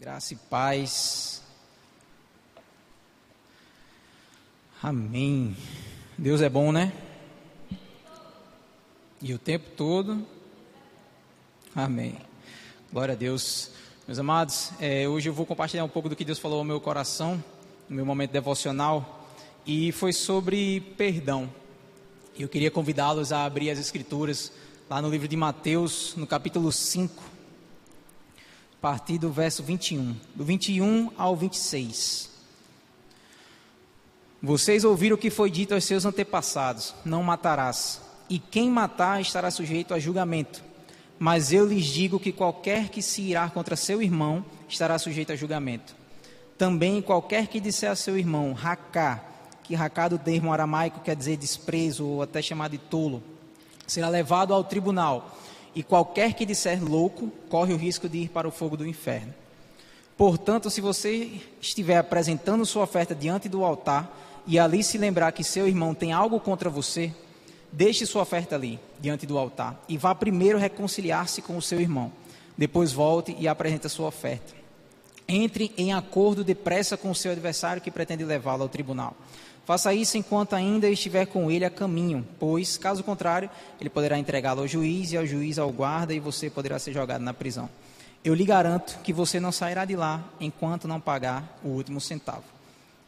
Graça e paz. Amém. Deus é bom, né? E o tempo todo. Amém. Glória a Deus. Meus amados, é, hoje eu vou compartilhar um pouco do que Deus falou ao meu coração, no meu momento devocional, e foi sobre perdão. Eu queria convidá-los a abrir as Escrituras lá no livro de Mateus, no capítulo 5 a partir do verso 21, do 21 ao 26. Vocês ouviram o que foi dito aos seus antepassados: Não matarás, e quem matar estará sujeito a julgamento. Mas eu lhes digo que qualquer que se irá contra seu irmão estará sujeito a julgamento. Também qualquer que disser a seu irmão, racá, que racá do termo aramaico quer dizer desprezo ou até chamado de tolo, será levado ao tribunal e qualquer que disser louco corre o risco de ir para o fogo do inferno. Portanto, se você estiver apresentando sua oferta diante do altar e ali se lembrar que seu irmão tem algo contra você, deixe sua oferta ali, diante do altar, e vá primeiro reconciliar-se com o seu irmão. Depois volte e apresente sua oferta. Entre em acordo depressa com o seu adversário que pretende levá-lo ao tribunal. Faça isso enquanto ainda estiver com ele a caminho, pois, caso contrário, ele poderá entregá-lo ao juiz e ao juiz ao guarda e você poderá ser jogado na prisão. Eu lhe garanto que você não sairá de lá enquanto não pagar o último centavo.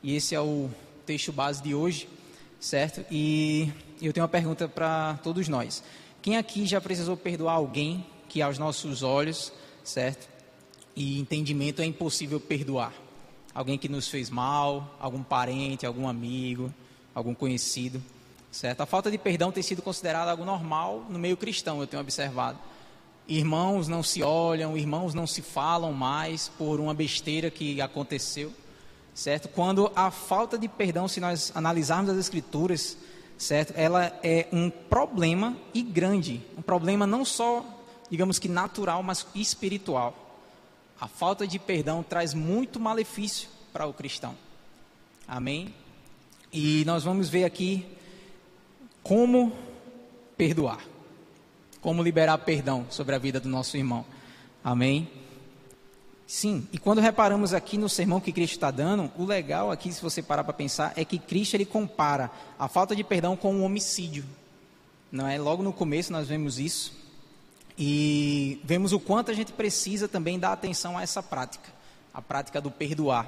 E esse é o texto base de hoje, certo? E eu tenho uma pergunta para todos nós. Quem aqui já precisou perdoar alguém que aos nossos olhos, certo? E entendimento é impossível perdoar? Alguém que nos fez mal, algum parente, algum amigo, algum conhecido, certo? A falta de perdão tem sido considerada algo normal no meio cristão, eu tenho observado. Irmãos não se olham, irmãos não se falam mais por uma besteira que aconteceu, certo? Quando a falta de perdão, se nós analisarmos as escrituras, certo? Ela é um problema e grande, um problema não só, digamos que natural, mas espiritual. A falta de perdão traz muito malefício para o cristão. Amém? E nós vamos ver aqui como perdoar. Como liberar perdão sobre a vida do nosso irmão. Amém? Sim, e quando reparamos aqui no sermão que Cristo está dando, o legal aqui, se você parar para pensar, é que Cristo ele compara a falta de perdão com o homicídio. Não é? Logo no começo nós vemos isso. E vemos o quanto a gente precisa também dar atenção a essa prática, a prática do perdoar.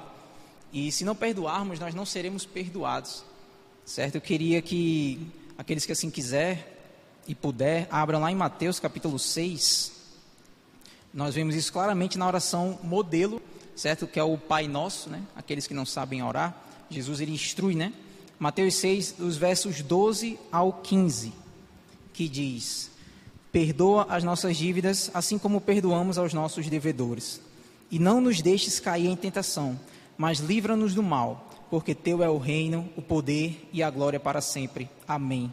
E se não perdoarmos, nós não seremos perdoados. Certo? Eu queria que aqueles que assim quiser e puder, abram lá em Mateus capítulo 6. Nós vemos isso claramente na oração modelo, certo? Que é o Pai Nosso, né? Aqueles que não sabem orar, Jesus ele instrui, né? Mateus 6, os versos 12 ao 15, que diz: Perdoa as nossas dívidas, assim como perdoamos aos nossos devedores. E não nos deixes cair em tentação, mas livra-nos do mal, porque teu é o reino, o poder e a glória para sempre. Amém.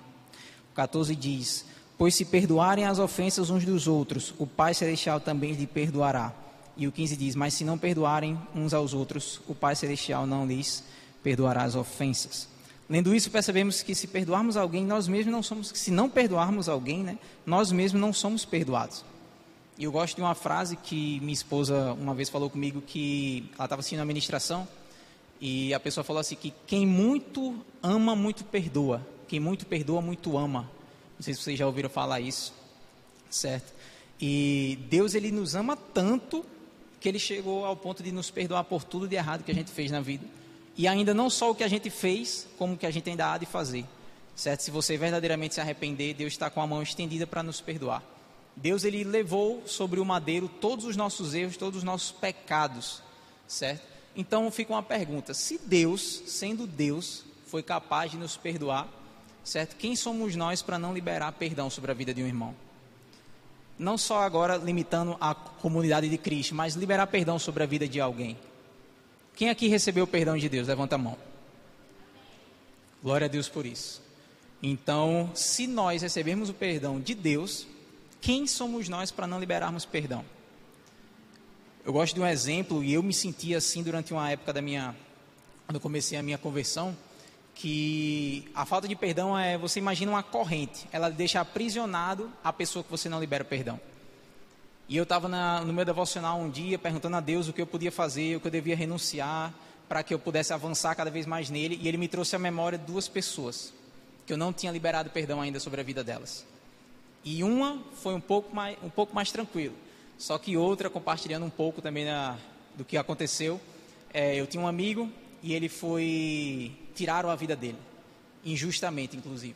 O 14 diz: Pois se perdoarem as ofensas uns dos outros, o Pai Celestial também lhe perdoará. E o 15 diz: Mas se não perdoarem uns aos outros, o Pai Celestial não lhes perdoará as ofensas. Lendo isso, percebemos que se perdoarmos alguém, nós mesmos não somos, se não perdoarmos alguém, né, nós mesmos não somos perdoados. E eu gosto de uma frase que minha esposa uma vez falou comigo que ela estava assistindo a ministração e a pessoa falou assim que quem muito ama, muito perdoa. Quem muito perdoa, muito ama. Não sei se vocês já ouviram falar isso, certo? E Deus ele nos ama tanto que ele chegou ao ponto de nos perdoar por tudo de errado que a gente fez na vida. E ainda não só o que a gente fez, como o que a gente ainda há de fazer. Certo? Se você verdadeiramente se arrepender, Deus está com a mão estendida para nos perdoar. Deus ele levou sobre o madeiro todos os nossos erros, todos os nossos pecados, certo? Então fica uma pergunta: se Deus, sendo Deus, foi capaz de nos perdoar, certo? Quem somos nós para não liberar perdão sobre a vida de um irmão? Não só agora limitando a comunidade de Cristo, mas liberar perdão sobre a vida de alguém. Quem aqui recebeu o perdão de Deus? Levanta a mão. Glória a Deus por isso. Então, se nós recebermos o perdão de Deus, quem somos nós para não liberarmos perdão? Eu gosto de um exemplo e eu me senti assim durante uma época da minha quando eu comecei a minha conversão, que a falta de perdão é, você imagina uma corrente, ela deixa aprisionado a pessoa que você não libera perdão. E eu estava no meu devocional um dia perguntando a Deus o que eu podia fazer, o que eu devia renunciar para que eu pudesse avançar cada vez mais nele. E ele me trouxe à memória duas pessoas que eu não tinha liberado perdão ainda sobre a vida delas. E uma foi um pouco mais, um pouco mais tranquilo. Só que outra, compartilhando um pouco também na, do que aconteceu, é, eu tinha um amigo e ele foi tiraram a vida dele, injustamente, inclusive.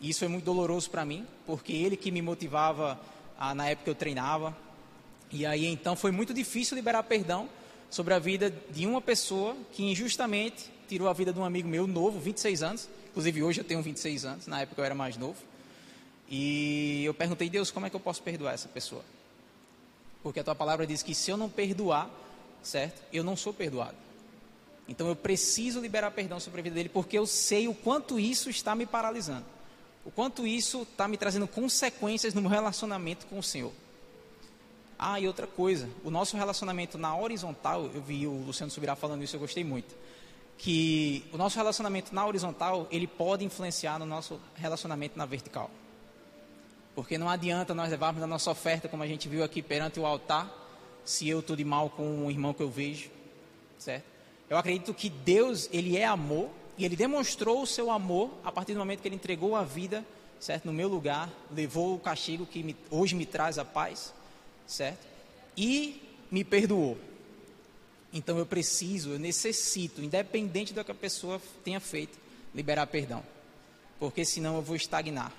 E isso foi muito doloroso para mim, porque ele que me motivava a, na época eu treinava. E aí então foi muito difícil liberar perdão sobre a vida de uma pessoa que injustamente tirou a vida de um amigo meu novo, 26 anos. Inclusive hoje eu tenho 26 anos, na época eu era mais novo. E eu perguntei, Deus, como é que eu posso perdoar essa pessoa? Porque a tua palavra diz que se eu não perdoar, certo? Eu não sou perdoado. Então eu preciso liberar perdão sobre a vida dele, porque eu sei o quanto isso está me paralisando. O quanto isso está me trazendo consequências no meu relacionamento com o Senhor. Ah, e outra coisa, o nosso relacionamento na horizontal, eu vi o Luciano Subirá falando isso, eu gostei muito. Que o nosso relacionamento na horizontal, ele pode influenciar no nosso relacionamento na vertical. Porque não adianta nós levarmos a nossa oferta, como a gente viu aqui perante o altar, se eu estou de mal com um irmão que eu vejo, certo? Eu acredito que Deus, ele é amor, e ele demonstrou o seu amor a partir do momento que ele entregou a vida, certo? No meu lugar, levou o castigo que me, hoje me traz a paz, certo? E me perdoou. Então eu preciso, eu necessito, independente do que a pessoa tenha feito, liberar perdão. Porque senão eu vou estagnar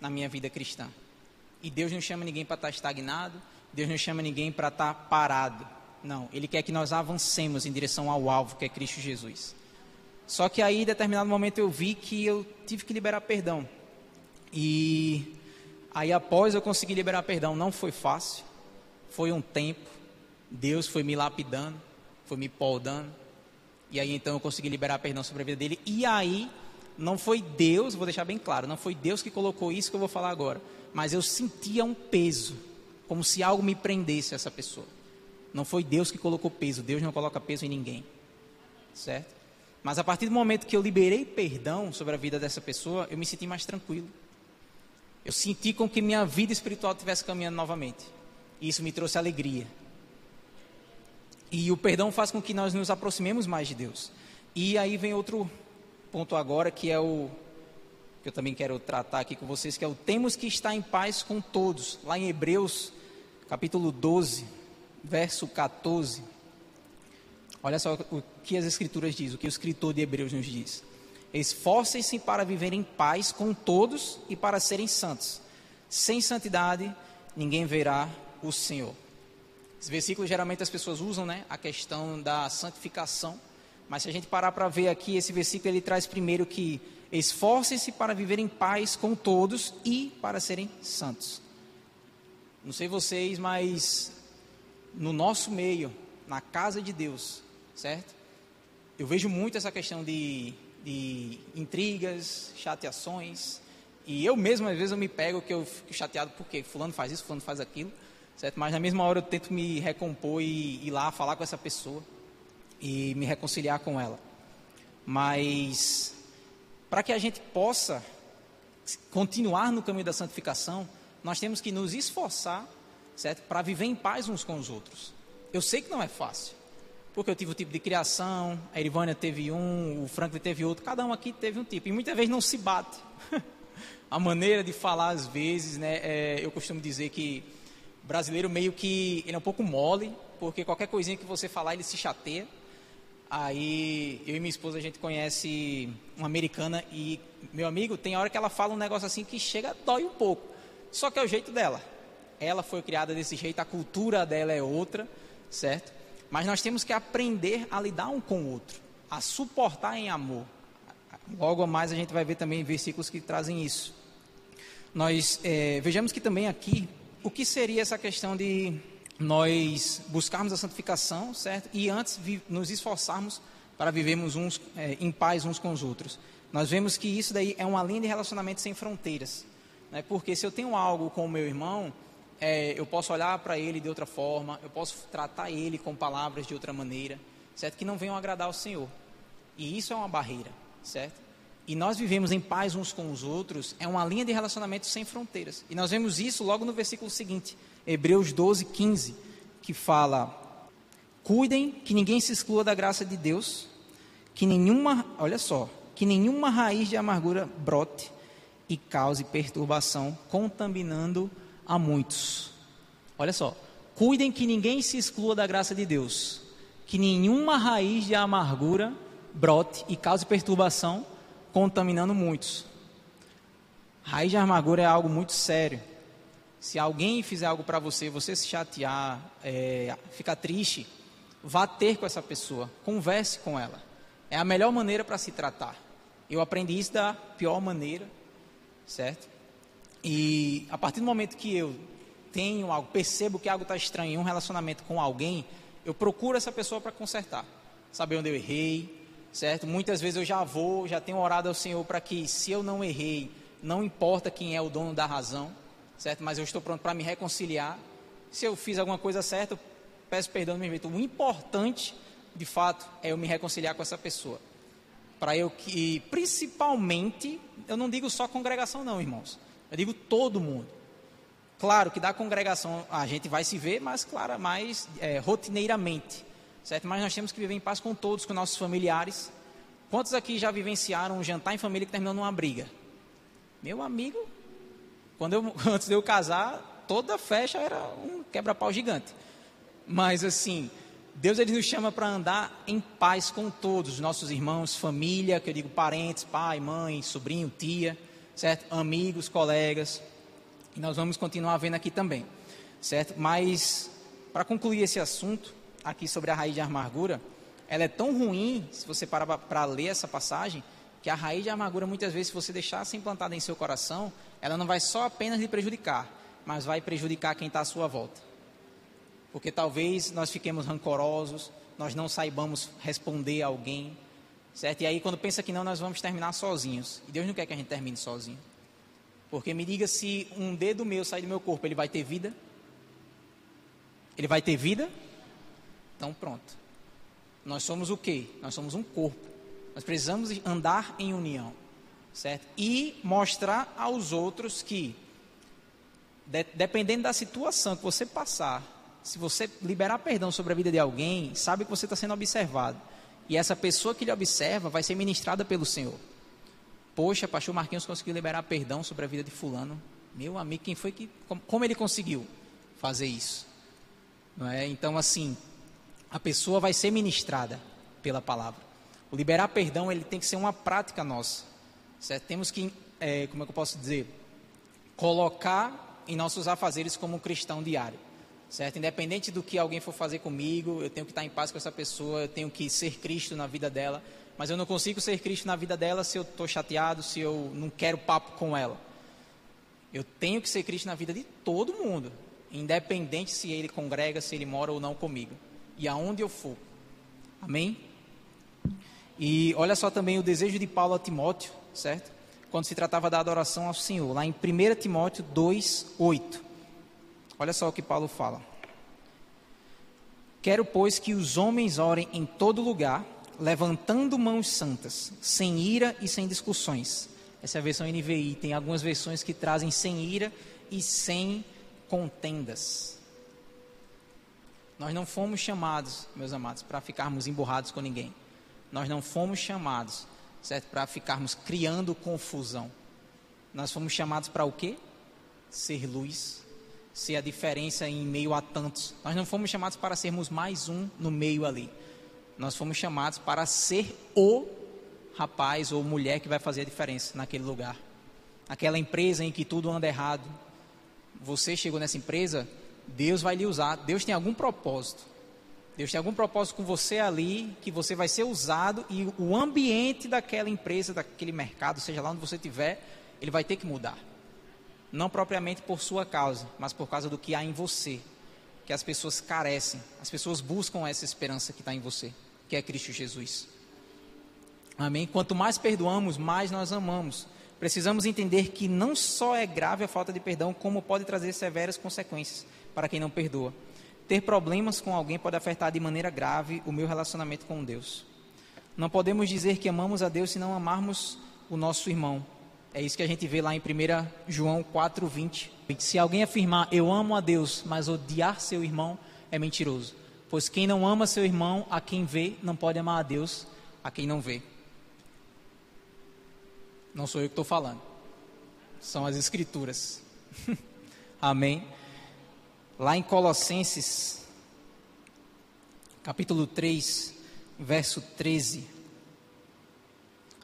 na minha vida cristã. E Deus não chama ninguém para estar estagnado, Deus não chama ninguém para estar parado. Não, Ele quer que nós avancemos em direção ao alvo, que é Cristo Jesus. Só que aí, em determinado momento, eu vi que eu tive que liberar perdão. E aí, após eu conseguir liberar perdão, não foi fácil. Foi um tempo, Deus foi me lapidando, foi me poldando, e aí então eu consegui liberar perdão sobre a vida dele, e aí não foi Deus, vou deixar bem claro, não foi Deus que colocou isso que eu vou falar agora, mas eu sentia um peso, como se algo me prendesse a essa pessoa. Não foi Deus que colocou peso, Deus não coloca peso em ninguém, certo? Mas a partir do momento que eu liberei perdão sobre a vida dessa pessoa, eu me senti mais tranquilo. Eu senti com que minha vida espiritual estivesse caminhando novamente. E isso me trouxe alegria. E o perdão faz com que nós nos aproximemos mais de Deus. E aí vem outro ponto agora, que é o que eu também quero tratar aqui com vocês, que é o temos que estar em paz com todos. Lá em Hebreus, capítulo 12, verso 14. Olha só o que as escrituras dizem, o que o escritor de Hebreus nos diz. Esforcem-se para viver em paz com todos e para serem santos. Sem santidade, ninguém verá o Senhor. Esse versículo geralmente as pessoas usam, né, a questão da santificação, mas se a gente parar para ver aqui, esse versículo ele traz primeiro que esforcem-se para viver em paz com todos e para serem santos. Não sei vocês, mas no nosso meio, na casa de Deus, certo? Eu vejo muito essa questão de, de intrigas, chateações, e eu mesmo às vezes eu me pego que eu fico chateado porque fulano faz isso, fulano faz aquilo certo? Mas na mesma hora eu tento me recompor e ir lá falar com essa pessoa e me reconciliar com ela. Mas para que a gente possa continuar no caminho da santificação, nós temos que nos esforçar, certo? Para viver em paz uns com os outros. Eu sei que não é fácil, porque eu tive um tipo de criação, a Irivânia teve um, o Franklin teve outro, cada um aqui teve um tipo, e muitas vezes não se bate. a maneira de falar, às vezes, né? É, eu costumo dizer que brasileiro meio que ele é um pouco mole, porque qualquer coisinha que você falar ele se chateia. Aí eu e minha esposa a gente conhece uma americana e meu amigo tem hora que ela fala um negócio assim que chega dói um pouco. Só que é o jeito dela. Ela foi criada desse jeito, a cultura dela é outra, certo? Mas nós temos que aprender a lidar um com o outro, a suportar em amor. Logo mais a gente vai ver também versículos que trazem isso. Nós é, vejamos que também aqui o que seria essa questão de nós buscarmos a santificação, certo? E antes nos esforçarmos para vivermos uns é, em paz uns com os outros. Nós vemos que isso daí é uma linha de relacionamento sem fronteiras. Né? Porque se eu tenho algo com o meu irmão, é, eu posso olhar para ele de outra forma, eu posso tratar ele com palavras de outra maneira, certo? Que não venham agradar ao Senhor. E isso é uma barreira, certo? e nós vivemos em paz uns com os outros, é uma linha de relacionamento sem fronteiras. E nós vemos isso logo no versículo seguinte. Hebreus 12, 15, que fala: Cuidem que ninguém se exclua da graça de Deus, que nenhuma, olha só, que nenhuma raiz de amargura brote e cause perturbação, contaminando a muitos. Olha só, cuidem que ninguém se exclua da graça de Deus, que nenhuma raiz de amargura brote e cause perturbação, contaminando muitos. Raiz de amargura é algo muito sério. Se alguém fizer algo para você, você se chatear, é, ficar triste, vá ter com essa pessoa, converse com ela. É a melhor maneira para se tratar. Eu aprendi isso da pior maneira, certo? E a partir do momento que eu tenho algo, percebo que algo está estranho em um relacionamento com alguém, eu procuro essa pessoa para consertar, saber onde eu errei, certo? Muitas vezes eu já vou, já tenho orado ao Senhor para que, se eu não errei, não importa quem é o dono da razão, certo? Mas eu estou pronto para me reconciliar. Se eu fiz alguma coisa certa, peço perdão meu jeito. O importante, de fato, é eu me reconciliar com essa pessoa. Para eu que, principalmente, eu não digo só congregação, não, irmãos. Eu digo todo mundo. Claro que da congregação a gente vai se ver, mas claro, mais é, rotineiramente, certo? Mas nós temos que viver em paz com todos, com nossos familiares. Quantos aqui já vivenciaram um jantar em família que terminou numa briga? Meu amigo, quando eu, antes de eu casar, toda festa era um quebra-pau gigante. Mas assim, Deus ele nos chama para andar em paz com todos, nossos irmãos, família, que eu digo parentes, pai, mãe, sobrinho, tia, certo? Amigos, colegas. E nós vamos continuar vendo aqui também, certo? Mas para concluir esse assunto aqui sobre a raiz de amargura, ela é tão ruim, se você parar para ler essa passagem, que a raiz de amargura, muitas vezes, se você deixar ser implantada em seu coração, ela não vai só apenas lhe prejudicar, mas vai prejudicar quem está à sua volta. Porque talvez nós fiquemos rancorosos, nós não saibamos responder a alguém, certo? E aí, quando pensa que não, nós vamos terminar sozinhos. E Deus não quer que a gente termine sozinho. Porque me diga se um dedo meu sair do meu corpo, ele vai ter vida? Ele vai ter vida? Então pronto. Nós somos o quê? Nós somos um corpo. Nós precisamos andar em união, certo? E mostrar aos outros que, de, dependendo da situação que você passar, se você liberar perdão sobre a vida de alguém, sabe que você está sendo observado. E essa pessoa que lhe observa vai ser ministrada pelo Senhor. Poxa, pastor Marquinhos conseguiu liberar perdão sobre a vida de fulano. Meu amigo, quem foi que. Como ele conseguiu fazer isso? Não é? Então, assim, a pessoa vai ser ministrada pela palavra. O liberar perdão ele tem que ser uma prática nossa. Certo? Temos que, é, como é que eu posso dizer, colocar em nossos afazeres como um cristão diário. Certo? Independente do que alguém for fazer comigo, eu tenho que estar em paz com essa pessoa, eu tenho que ser Cristo na vida dela. Mas eu não consigo ser Cristo na vida dela se eu estou chateado, se eu não quero papo com ela. Eu tenho que ser Cristo na vida de todo mundo, independente se ele congrega, se ele mora ou não comigo, e aonde eu for. Amém? E olha só também o desejo de Paulo a Timóteo, certo? Quando se tratava da adoração ao Senhor, lá em 1 Timóteo 2, 8. Olha só o que Paulo fala. Quero, pois, que os homens orem em todo lugar, levantando mãos santas, sem ira e sem discussões. Essa é a versão NVI. Tem algumas versões que trazem sem ira e sem contendas. Nós não fomos chamados, meus amados, para ficarmos emburrados com ninguém. Nós não fomos chamados, certo, para ficarmos criando confusão. Nós fomos chamados para o quê? Ser luz, ser a diferença em meio a tantos. Nós não fomos chamados para sermos mais um no meio ali. Nós fomos chamados para ser o rapaz ou mulher que vai fazer a diferença naquele lugar. Aquela empresa em que tudo anda errado. Você chegou nessa empresa, Deus vai lhe usar. Deus tem algum propósito. Deus tem algum propósito com você ali, que você vai ser usado e o ambiente daquela empresa, daquele mercado, seja lá onde você estiver, ele vai ter que mudar. Não propriamente por sua causa, mas por causa do que há em você, que as pessoas carecem, as pessoas buscam essa esperança que está em você, que é Cristo Jesus. Amém? Quanto mais perdoamos, mais nós amamos. Precisamos entender que não só é grave a falta de perdão, como pode trazer severas consequências para quem não perdoa. Ter problemas com alguém pode afetar de maneira grave o meu relacionamento com Deus. Não podemos dizer que amamos a Deus se não amarmos o nosso irmão. É isso que a gente vê lá em 1 João 4, 20. Se alguém afirmar eu amo a Deus, mas odiar seu irmão, é mentiroso. Pois quem não ama seu irmão, a quem vê, não pode amar a Deus, a quem não vê. Não sou eu que estou falando, são as Escrituras. Amém. Lá em Colossenses, capítulo 3, verso 13.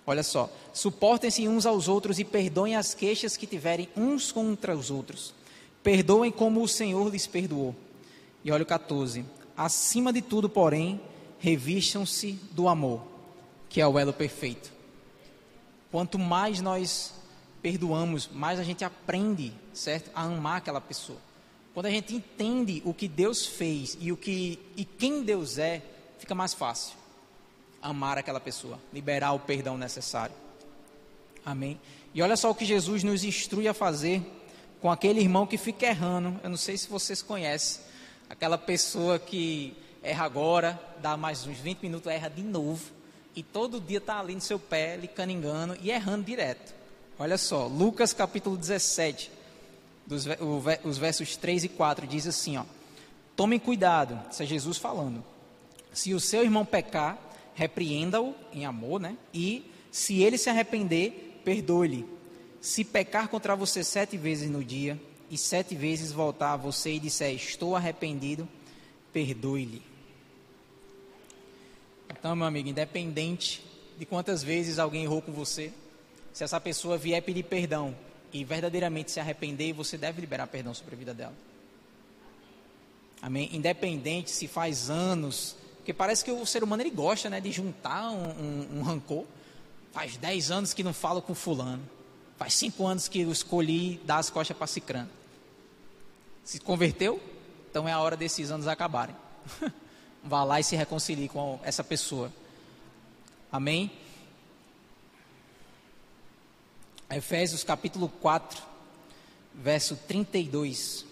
Olha só: suportem-se uns aos outros e perdoem as queixas que tiverem uns contra os outros. Perdoem como o Senhor lhes perdoou. E olha o 14: acima de tudo, porém, revistam-se do amor, que é o elo perfeito. Quanto mais nós perdoamos, mais a gente aprende, certo, a amar aquela pessoa. Quando a gente entende o que Deus fez e o que e quem Deus é, fica mais fácil amar aquela pessoa, liberar o perdão necessário. Amém. E olha só o que Jesus nos instrui a fazer com aquele irmão que fica errando. Eu não sei se vocês conhecem aquela pessoa que erra agora, dá mais uns 20 minutos, erra de novo e todo dia está ali no seu pé, lhe caningando e errando direto. Olha só, Lucas capítulo 17, dos, os versos 3 e 4 diz assim: ó, Tomem cuidado, isso é Jesus falando. Se o seu irmão pecar, repreenda-o em amor, né? E se ele se arrepender, perdoe-lhe. Se pecar contra você sete vezes no dia e sete vezes voltar a você e disser estou arrependido, perdoe-lhe. Então, meu amigo, independente de quantas vezes alguém errou com você, se essa pessoa vier pedir perdão e verdadeiramente se arrepender, você deve liberar perdão sobre a vida dela. Amém? Independente se faz anos porque parece que o ser humano ele gosta né, de juntar um, um, um rancor. Faz 10 anos que não falo com fulano. Faz 5 anos que eu escolhi dar as costas para Cicrano. Se converteu? Então é a hora desses anos acabarem. Vá lá e se reconcilie com essa pessoa. Amém? Efésios capítulo 4, verso 32.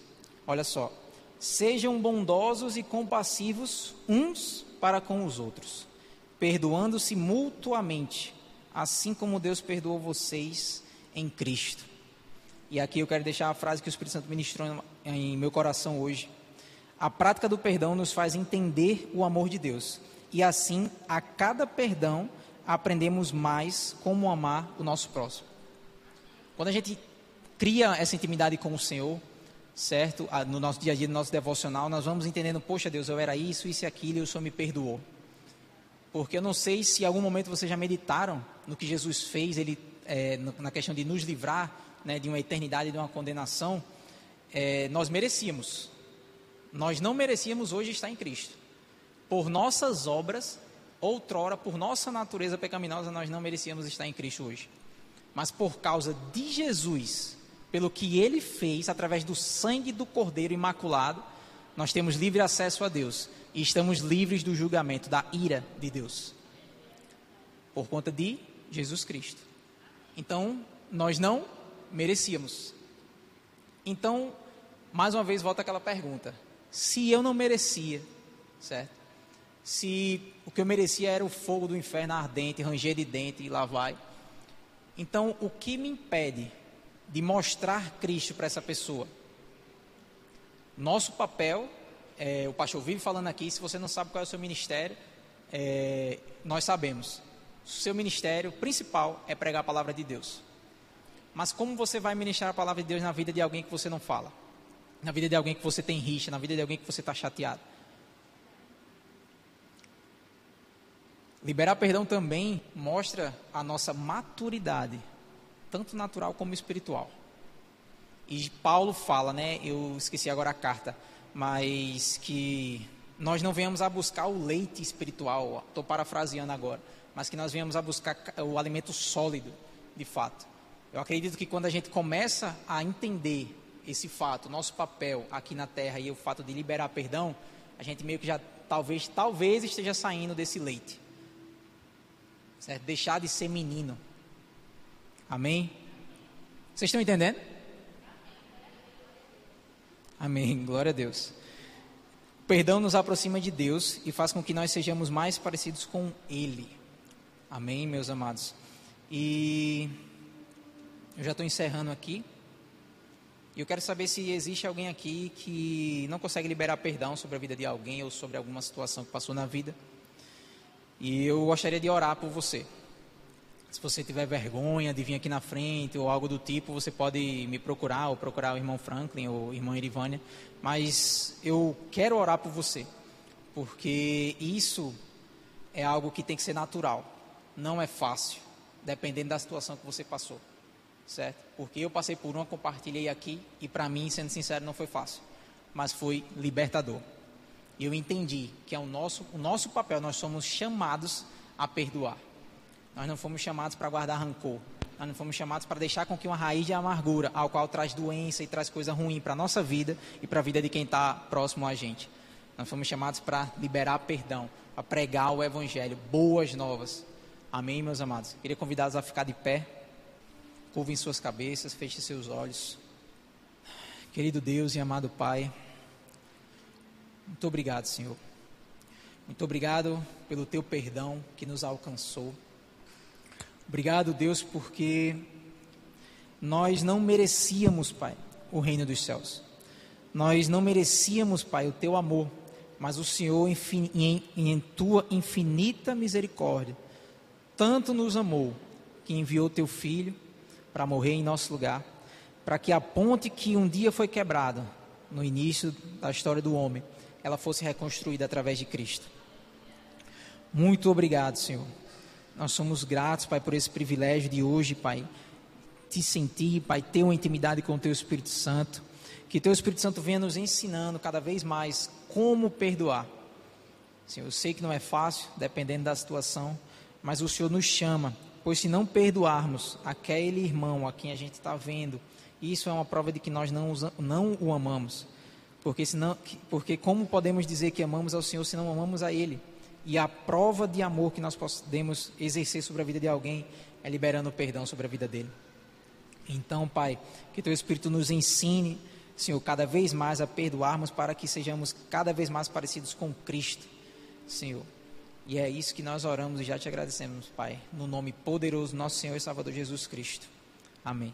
Olha só. Sejam bondosos e compassivos uns para com os outros, perdoando-se mutuamente, assim como Deus perdoou vocês em Cristo. E aqui eu quero deixar a frase que o Espírito Santo ministrou em meu coração hoje. A prática do perdão nos faz entender o amor de Deus. E assim, a cada perdão, aprendemos mais como amar o nosso próximo. Quando a gente cria essa intimidade com o Senhor, certo? No nosso dia a dia, no nosso devocional, nós vamos entendendo, poxa Deus, eu era isso, isso e aquilo, e o Senhor me perdoou. Porque eu não sei se em algum momento vocês já meditaram no que Jesus fez, ele, é, na questão de nos livrar né, de uma eternidade, de uma condenação, é, nós merecíamos. Nós não merecíamos hoje estar em Cristo. Por nossas obras, outrora, por nossa natureza pecaminosa, nós não merecíamos estar em Cristo hoje. Mas por causa de Jesus, pelo que ele fez através do sangue do Cordeiro Imaculado, nós temos livre acesso a Deus e estamos livres do julgamento, da ira de Deus, por conta de Jesus Cristo. Então, nós não merecíamos. Então, mais uma vez, volta aquela pergunta: se eu não merecia, certo? Se o que eu merecia era o fogo do inferno ardente, ranger de dente e lá vai. Então, o que me impede de mostrar Cristo para essa pessoa. Nosso papel, é, o pastor vive falando aqui, se você não sabe qual é o seu ministério, é, nós sabemos. Seu ministério principal é pregar a palavra de Deus. Mas como você vai ministrar a palavra de Deus na vida de alguém que você não fala? Na vida de alguém que você tem rixa, na vida de alguém que você está chateado? Liberar perdão também mostra a nossa maturidade tanto natural como espiritual. E Paulo fala, né? Eu esqueci agora a carta, mas que nós não venhamos a buscar o leite espiritual, estou parafraseando agora, mas que nós venhamos a buscar o alimento sólido, de fato. Eu acredito que quando a gente começa a entender esse fato, nosso papel aqui na terra e o fato de liberar perdão, a gente meio que já talvez, talvez esteja saindo desse leite. Certo? Deixar de ser menino, Amém? Vocês estão entendendo? Amém. Glória a Deus. Perdão nos aproxima de Deus e faz com que nós sejamos mais parecidos com Ele. Amém, meus amados. E eu já estou encerrando aqui. E eu quero saber se existe alguém aqui que não consegue liberar perdão sobre a vida de alguém ou sobre alguma situação que passou na vida. E eu gostaria de orar por você. Se você tiver vergonha de vir aqui na frente ou algo do tipo, você pode me procurar ou procurar o irmão Franklin ou irmã Irivânia. Mas eu quero orar por você, porque isso é algo que tem que ser natural. Não é fácil, dependendo da situação que você passou certo? Porque eu passei por uma, compartilhei aqui e para mim, sendo sincero, não foi fácil, mas foi libertador. E eu entendi que é o nosso, o nosso papel, nós somos chamados a perdoar. Nós não fomos chamados para guardar rancor. Nós não fomos chamados para deixar com que uma raiz de amargura, ao qual traz doença e traz coisa ruim para a nossa vida e para a vida de quem está próximo a gente. Nós fomos chamados para liberar perdão, para pregar o Evangelho, boas novas. Amém, meus amados? Queria convidá-los a ficar de pé. Curvem suas cabeças, fechem seus olhos. Querido Deus e amado Pai, muito obrigado, Senhor. Muito obrigado pelo teu perdão que nos alcançou. Obrigado, Deus, porque nós não merecíamos, Pai, o reino dos céus. Nós não merecíamos, Pai, o teu amor, mas o Senhor, em, em tua infinita misericórdia, tanto nos amou que enviou teu filho para morrer em nosso lugar, para que a ponte que um dia foi quebrada no início da história do homem, ela fosse reconstruída através de Cristo. Muito obrigado, Senhor. Nós somos gratos, Pai, por esse privilégio de hoje, Pai, te sentir, Pai, ter uma intimidade com o Teu Espírito Santo. Que Teu Espírito Santo venha nos ensinando cada vez mais como perdoar. Senhor, eu sei que não é fácil, dependendo da situação, mas o Senhor nos chama Pois se não perdoarmos aquele irmão a quem a gente está vendo, isso é uma prova de que nós não, não o amamos. Porque, senão, porque como podemos dizer que amamos ao Senhor se não amamos a Ele? E a prova de amor que nós podemos exercer sobre a vida de alguém é liberando perdão sobre a vida dele. Então, Pai, que Teu Espírito nos ensine, Senhor, cada vez mais a perdoarmos para que sejamos cada vez mais parecidos com Cristo, Senhor. E é isso que nós oramos e já te agradecemos, Pai, no nome poderoso nosso Senhor e Salvador Jesus Cristo. Amém.